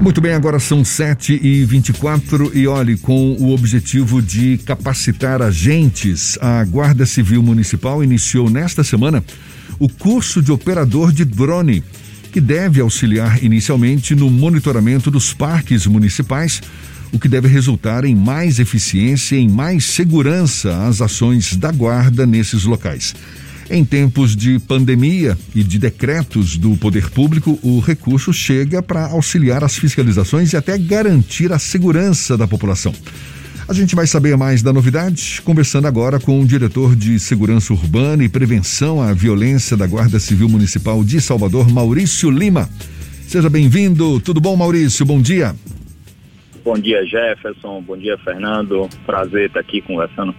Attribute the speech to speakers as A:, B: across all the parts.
A: Muito bem, agora são 7 e 24 e olhe, com o objetivo de capacitar agentes, a Guarda Civil Municipal iniciou nesta semana o curso de operador de drone, que deve auxiliar inicialmente no monitoramento dos parques municipais, o que deve resultar em mais eficiência e em mais segurança às ações da guarda nesses locais. Em tempos de pandemia e de decretos do poder público, o recurso chega para auxiliar as fiscalizações e até garantir a segurança da população. A gente vai saber mais da novidade conversando agora com o diretor de Segurança Urbana e Prevenção à Violência da Guarda Civil Municipal de Salvador, Maurício Lima. Seja bem-vindo. Tudo bom, Maurício? Bom dia.
B: Bom dia, Jefferson. Bom dia, Fernando. Prazer estar aqui conversando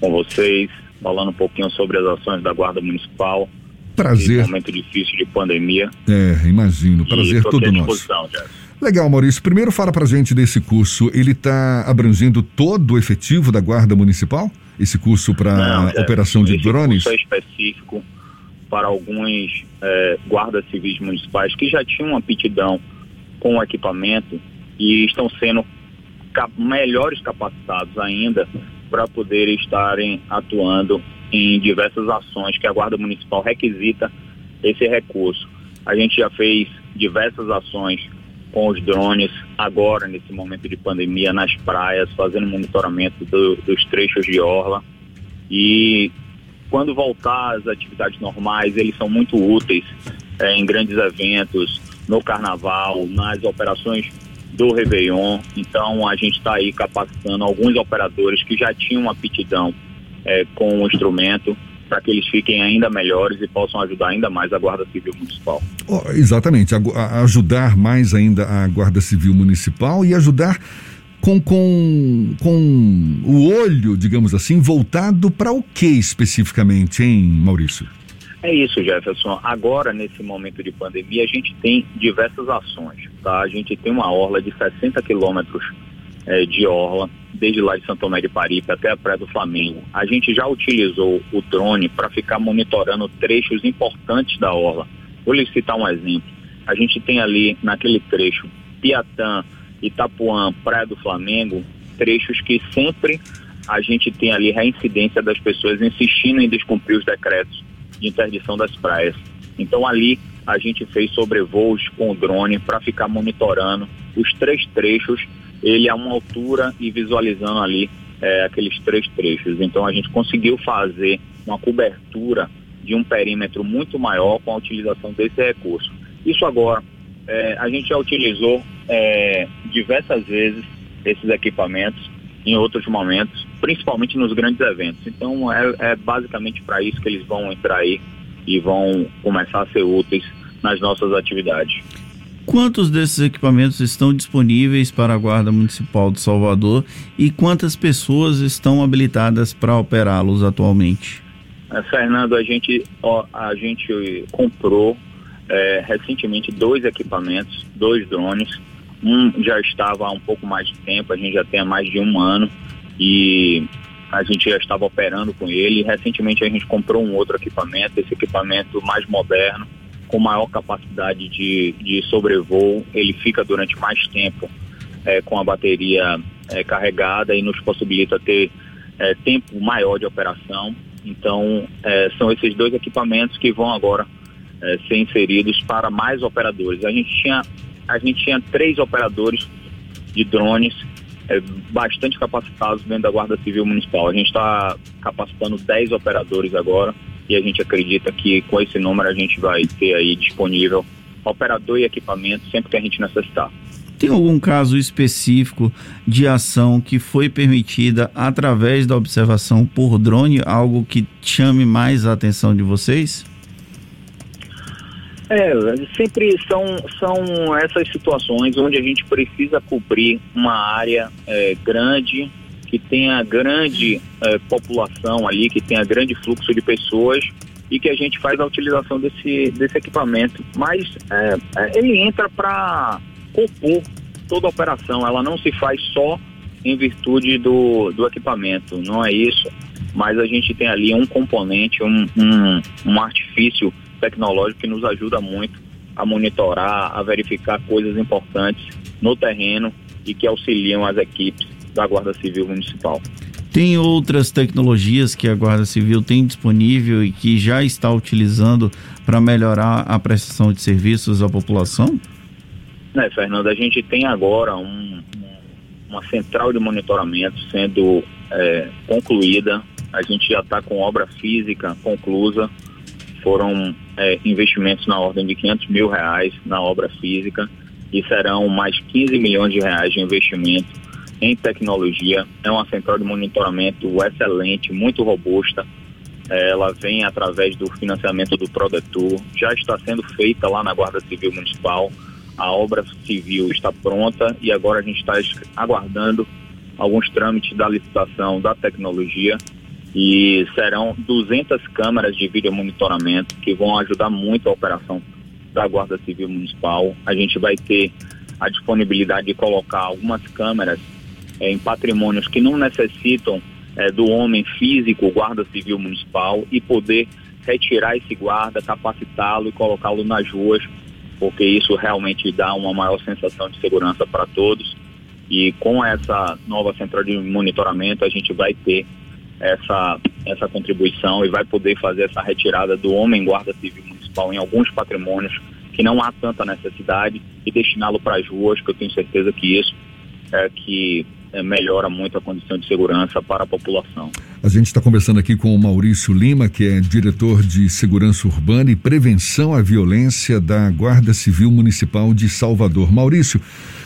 B: com vocês falando um pouquinho sobre as ações da Guarda Municipal.
A: Prazer.
B: Um momento difícil de pandemia.
A: É, imagino. Prazer todo nosso. Legal, Maurício. Primeiro fala pra gente desse curso. Ele está abrangendo todo o efetivo da Guarda Municipal? Esse curso para operação de drones?
B: Curso é específico para alguns é, guardas civis municipais que já tinham uma aptidão com o equipamento e estão sendo cap melhores capacitados ainda para poder estarem atuando em diversas ações que a Guarda Municipal requisita esse recurso. A gente já fez diversas ações com os drones, agora nesse momento de pandemia, nas praias, fazendo monitoramento do, dos trechos de orla. E quando voltar às atividades normais, eles são muito úteis é, em grandes eventos, no carnaval, nas operações do Réveillon. Então, a gente está aí capacitando alguns operadores que já tinham uma aptidão é, com o instrumento para que eles fiquem ainda melhores e possam ajudar ainda mais a Guarda Civil Municipal.
A: Oh, exatamente, a, a ajudar mais ainda a Guarda Civil Municipal e ajudar com, com, com o olho, digamos assim, voltado para o que especificamente, hein, Maurício?
B: É isso, Jefferson. Agora, nesse momento de pandemia, a gente tem diversas ações. Tá? A gente tem uma orla de 60 quilômetros é, de orla, desde lá de Santo Tomé de Paripe até a Praia do Flamengo. A gente já utilizou o drone para ficar monitorando trechos importantes da orla. Vou lhe citar um exemplo. A gente tem ali, naquele trecho, Piatã, Itapuã, Praia do Flamengo, trechos que sempre a gente tem ali reincidência das pessoas insistindo em descumprir os decretos de interdição das praias. Então ali a gente fez sobrevoos com o drone para ficar monitorando os três trechos, ele a uma altura e visualizando ali é, aqueles três trechos. Então a gente conseguiu fazer uma cobertura de um perímetro muito maior com a utilização desse recurso. Isso agora, é, a gente já utilizou é, diversas vezes esses equipamentos em outros momentos, principalmente nos grandes eventos. Então é, é basicamente para isso que eles vão entrar aí e vão começar a ser úteis nas nossas atividades.
C: Quantos desses equipamentos estão disponíveis para a Guarda Municipal de Salvador e quantas pessoas estão habilitadas para operá-los atualmente?
B: É, Fernando, a gente, ó, a gente comprou é, recentemente dois equipamentos, dois drones um já estava há um pouco mais de tempo, a gente já tem há mais de um ano e a gente já estava operando com ele. Recentemente a gente comprou um outro equipamento, esse equipamento mais moderno, com maior capacidade de, de sobrevoo. Ele fica durante mais tempo é, com a bateria é, carregada e nos possibilita ter é, tempo maior de operação. Então, é, são esses dois equipamentos que vão agora é, ser inseridos para mais operadores. A gente tinha a gente tinha três operadores de drones é, bastante capacitados dentro da Guarda Civil Municipal. A gente está capacitando 10 operadores agora e a gente acredita que com esse número a gente vai ter aí disponível operador e equipamento sempre que a gente necessitar.
C: Tem algum caso específico de ação que foi permitida através da observação por drone, algo que chame mais a atenção de vocês?
B: É, sempre são, são essas situações onde a gente precisa cobrir uma área é, grande, que tenha grande é, população ali, que tenha grande fluxo de pessoas e que a gente faz a utilização desse, desse equipamento. Mas é, é ele entra para compor toda a operação, ela não se faz só em virtude do, do equipamento, não é isso. Mas a gente tem ali um componente, um, um, um artifício tecnológico que nos ajuda muito a monitorar, a verificar coisas importantes no terreno e que auxiliam as equipes da Guarda Civil Municipal.
C: Tem outras tecnologias que a Guarda Civil tem disponível e que já está utilizando para melhorar a prestação de serviços à população?
B: É, Fernando, a gente tem agora um, uma central de monitoramento sendo é, concluída. A gente já está com obra física conclusa. Foram é, investimentos na ordem de 500 mil reais na obra física e serão mais 15 milhões de reais de investimento em tecnologia. É uma central de monitoramento excelente, muito robusta. É, ela vem através do financiamento do Prodetur, já está sendo feita lá na Guarda Civil Municipal. A obra civil está pronta e agora a gente está aguardando alguns trâmites da licitação da tecnologia e serão 200 câmeras de vídeo monitoramento que vão ajudar muito a operação da Guarda Civil Municipal. A gente vai ter a disponibilidade de colocar algumas câmeras é, em patrimônios que não necessitam é, do homem físico, guarda civil municipal, e poder retirar esse guarda, capacitá-lo e colocá-lo nas ruas, porque isso realmente dá uma maior sensação de segurança para todos. E com essa nova central de monitoramento, a gente vai ter essa, essa contribuição e vai poder fazer essa retirada do homem guarda civil municipal em alguns patrimônios que não há tanta necessidade e destiná-lo para as ruas, que eu tenho certeza que isso é que melhora muito a condição de segurança para a população.
A: A gente está conversando aqui com o Maurício Lima, que é diretor de Segurança Urbana e Prevenção à Violência da Guarda Civil Municipal de Salvador. Maurício,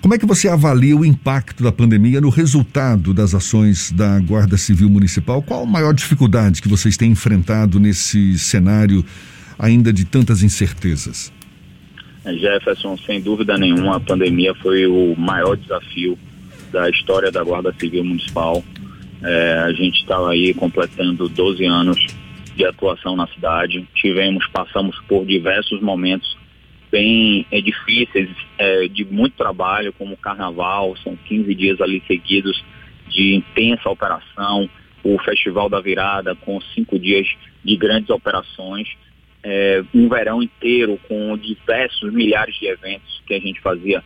A: como é que você avalia o impacto da pandemia no resultado das ações da Guarda Civil Municipal? Qual a maior dificuldade que vocês têm enfrentado nesse cenário ainda de tantas incertezas?
B: Jefferson, sem dúvida nenhuma, a pandemia foi o maior desafio da história da Guarda Civil Municipal. É, a gente estava aí completando 12 anos de atuação na cidade. Tivemos, passamos por diversos momentos bem é, difíceis, é, de muito trabalho, como o carnaval, são 15 dias ali seguidos de intensa operação, o Festival da Virada, com cinco dias de grandes operações, é, um verão inteiro com diversos milhares de eventos que a gente fazia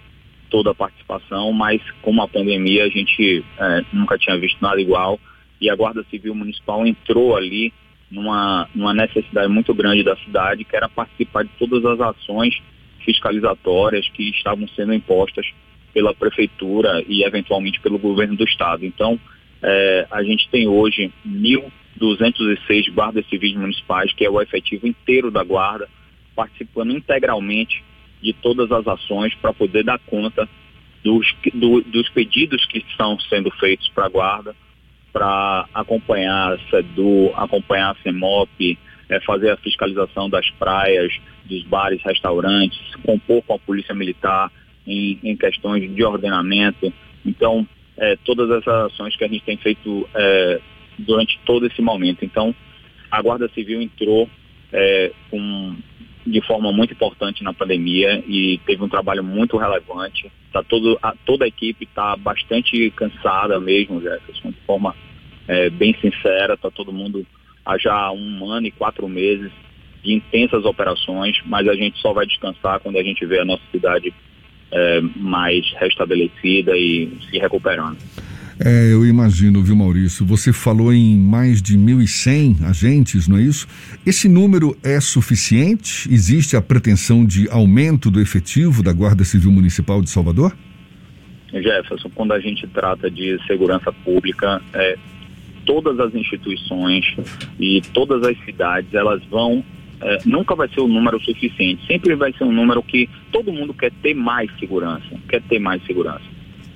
B: toda a participação, mas como a pandemia a gente é, nunca tinha visto nada igual e a Guarda Civil Municipal entrou ali numa, numa necessidade muito grande da cidade, que era participar de todas as ações fiscalizatórias que estavam sendo impostas pela prefeitura e eventualmente pelo governo do estado. Então, é, a gente tem hoje 1.206 guardas civis municipais, que é o efetivo inteiro da guarda, participando integralmente de todas as ações para poder dar conta dos, do, dos pedidos que estão sendo feitos para a guarda, para acompanhar a SEDU, acompanhar a CEMOP, é, fazer a fiscalização das praias, dos bares, restaurantes, compor com a Polícia Militar em, em questões de ordenamento. Então, é, todas essas ações que a gente tem feito é, durante todo esse momento. Então, a Guarda Civil entrou é, com de forma muito importante na pandemia e teve um trabalho muito relevante. Tá todo, a, toda a equipe está bastante cansada mesmo, Jefferson, de forma é, bem sincera. Está todo mundo há já um ano e quatro meses de intensas operações, mas a gente só vai descansar quando a gente vê a nossa cidade é, mais restabelecida e se recuperando.
A: É, eu imagino, viu, Maurício? Você falou em mais de 1.100 agentes, não é isso? Esse número é suficiente? Existe a pretensão de aumento do efetivo da Guarda Civil Municipal de Salvador?
B: Jefferson, quando a gente trata de segurança pública, é, todas as instituições e todas as cidades, elas vão é, nunca vai ser o um número suficiente. Sempre vai ser um número que todo mundo quer ter mais segurança, quer ter mais segurança.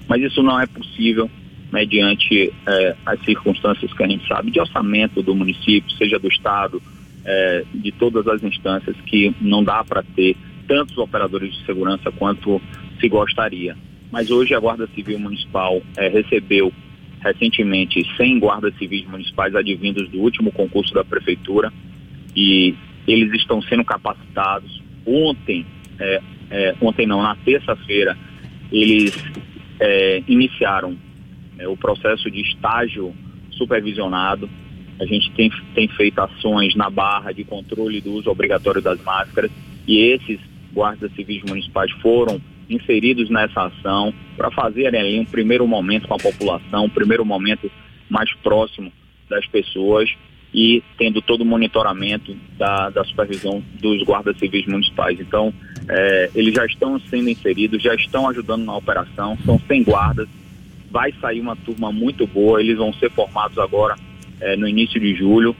B: Mas isso não é possível mediante é, as circunstâncias que a gente sabe de orçamento do município, seja do Estado, é, de todas as instâncias, que não dá para ter tantos operadores de segurança quanto se gostaria. Mas hoje a Guarda Civil Municipal é, recebeu recentemente 100 guardas civis municipais advindos do último concurso da Prefeitura e eles estão sendo capacitados. Ontem, ontem não, na terça-feira, eles iniciaram é, o processo de estágio supervisionado. A gente tem, tem feito ações na barra de controle do uso obrigatório das máscaras e esses guardas civis municipais foram inseridos nessa ação para fazerem ali um primeiro momento com a população, um primeiro momento mais próximo das pessoas e tendo todo o monitoramento da, da supervisão dos guardas civis municipais. Então, é, eles já estão sendo inseridos, já estão ajudando na operação, são 100 guardas, vai sair uma turma muito boa, eles vão ser formados agora é, no início de julho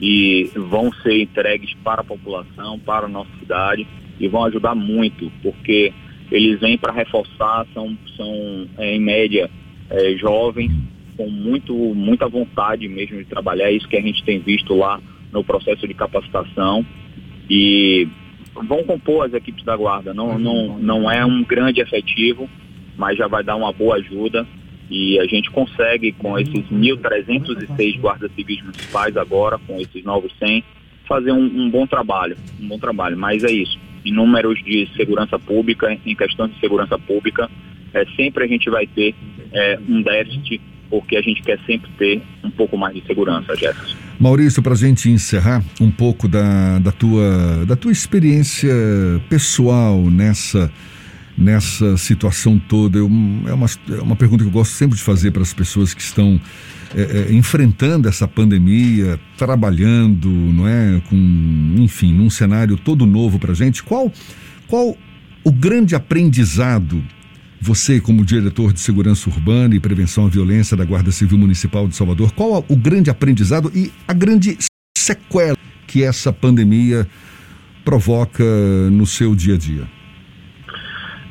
B: e vão ser entregues para a população, para a nossa cidade e vão ajudar muito, porque eles vêm para reforçar, são, são é, em média é, jovens, com muito, muita vontade mesmo de trabalhar, é isso que a gente tem visto lá no processo de capacitação e vão compor as equipes da guarda, não, não, não é um grande efetivo, mas já vai dar uma boa ajuda e a gente consegue com esses 1.306 guardas civis municipais agora, com esses novos 100, fazer um, um bom trabalho, um bom trabalho, mas é isso em números de segurança pública, em questão de segurança pública, é, sempre a gente vai ter é, um déficit, porque a gente quer sempre ter um pouco mais de segurança, Jefferson.
A: Maurício, para a gente encerrar um pouco da, da, tua, da tua experiência pessoal nessa nessa situação toda? Eu, é, uma, é uma pergunta que eu gosto sempre de fazer para as pessoas que estão é, é, enfrentando essa pandemia, trabalhando, não é, com, enfim, num cenário todo novo para gente. Qual, qual o grande aprendizado você, como diretor de segurança urbana e prevenção à violência da Guarda Civil Municipal de Salvador, qual o grande aprendizado e a grande sequela que essa pandemia provoca no seu dia a dia?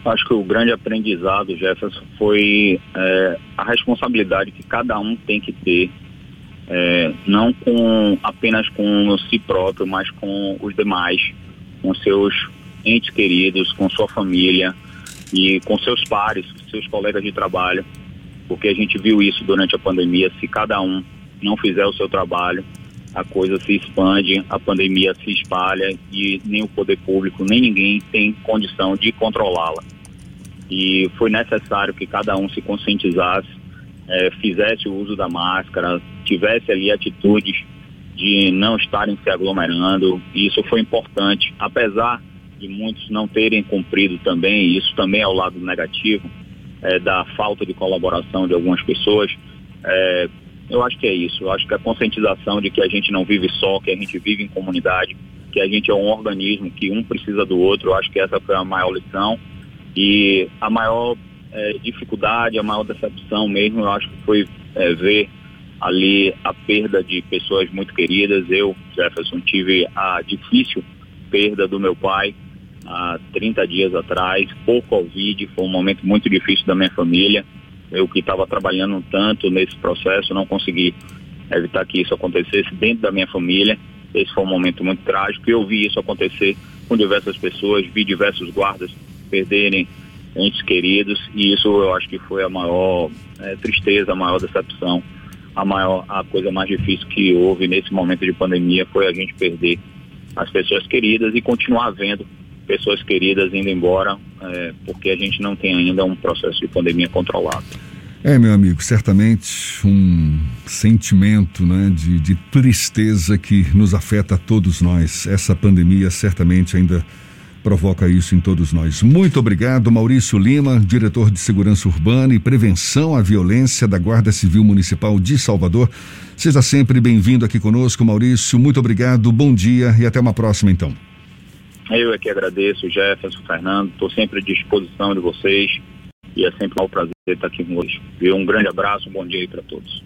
B: Acho que o grande aprendizado, Jefferson, foi é, a responsabilidade que cada um tem que ter, é, não com apenas com si próprio, mas com os demais, com seus entes queridos, com sua família e com seus pares, seus colegas de trabalho, porque a gente viu isso durante a pandemia. Se cada um não fizer o seu trabalho, a coisa se expande, a pandemia se espalha e nem o poder público, nem ninguém tem condição de controlá-la e foi necessário que cada um se conscientizasse, é, fizesse o uso da máscara, tivesse ali atitudes de não estarem se aglomerando. E isso foi importante, apesar de muitos não terem cumprido também, isso também é o lado negativo é, da falta de colaboração de algumas pessoas. É, eu acho que é isso. Eu acho que a conscientização de que a gente não vive só, que a gente vive em comunidade, que a gente é um organismo, que um precisa do outro. Eu acho que essa foi a maior lição. E a maior é, dificuldade, a maior decepção mesmo, eu acho que foi é, ver ali a perda de pessoas muito queridas. Eu, Jefferson, tive a difícil perda do meu pai há 30 dias atrás, por Covid, foi um momento muito difícil da minha família. Eu que estava trabalhando tanto nesse processo, não consegui evitar que isso acontecesse dentro da minha família. Esse foi um momento muito trágico. Eu vi isso acontecer com diversas pessoas, vi diversos guardas perderem entes queridos e isso eu acho que foi a maior é, tristeza, a maior decepção, a maior a coisa mais difícil que houve nesse momento de pandemia foi a gente perder as pessoas queridas e continuar vendo pessoas queridas indo embora é, porque a gente não tem ainda um processo de pandemia controlado.
A: É, meu amigo, certamente um sentimento né, de, de tristeza que nos afeta a todos nós. Essa pandemia certamente ainda provoca isso em todos nós. Muito obrigado, Maurício Lima, diretor de Segurança Urbana e Prevenção à Violência da Guarda Civil Municipal de Salvador. Seja sempre bem-vindo aqui conosco, Maurício. Muito obrigado, bom dia e até uma próxima, então.
B: Eu é que agradeço, Jefferson, Fernando. Estou sempre à disposição de vocês e é sempre um prazer estar aqui vocês. Um grande abraço, um bom dia aí para todos.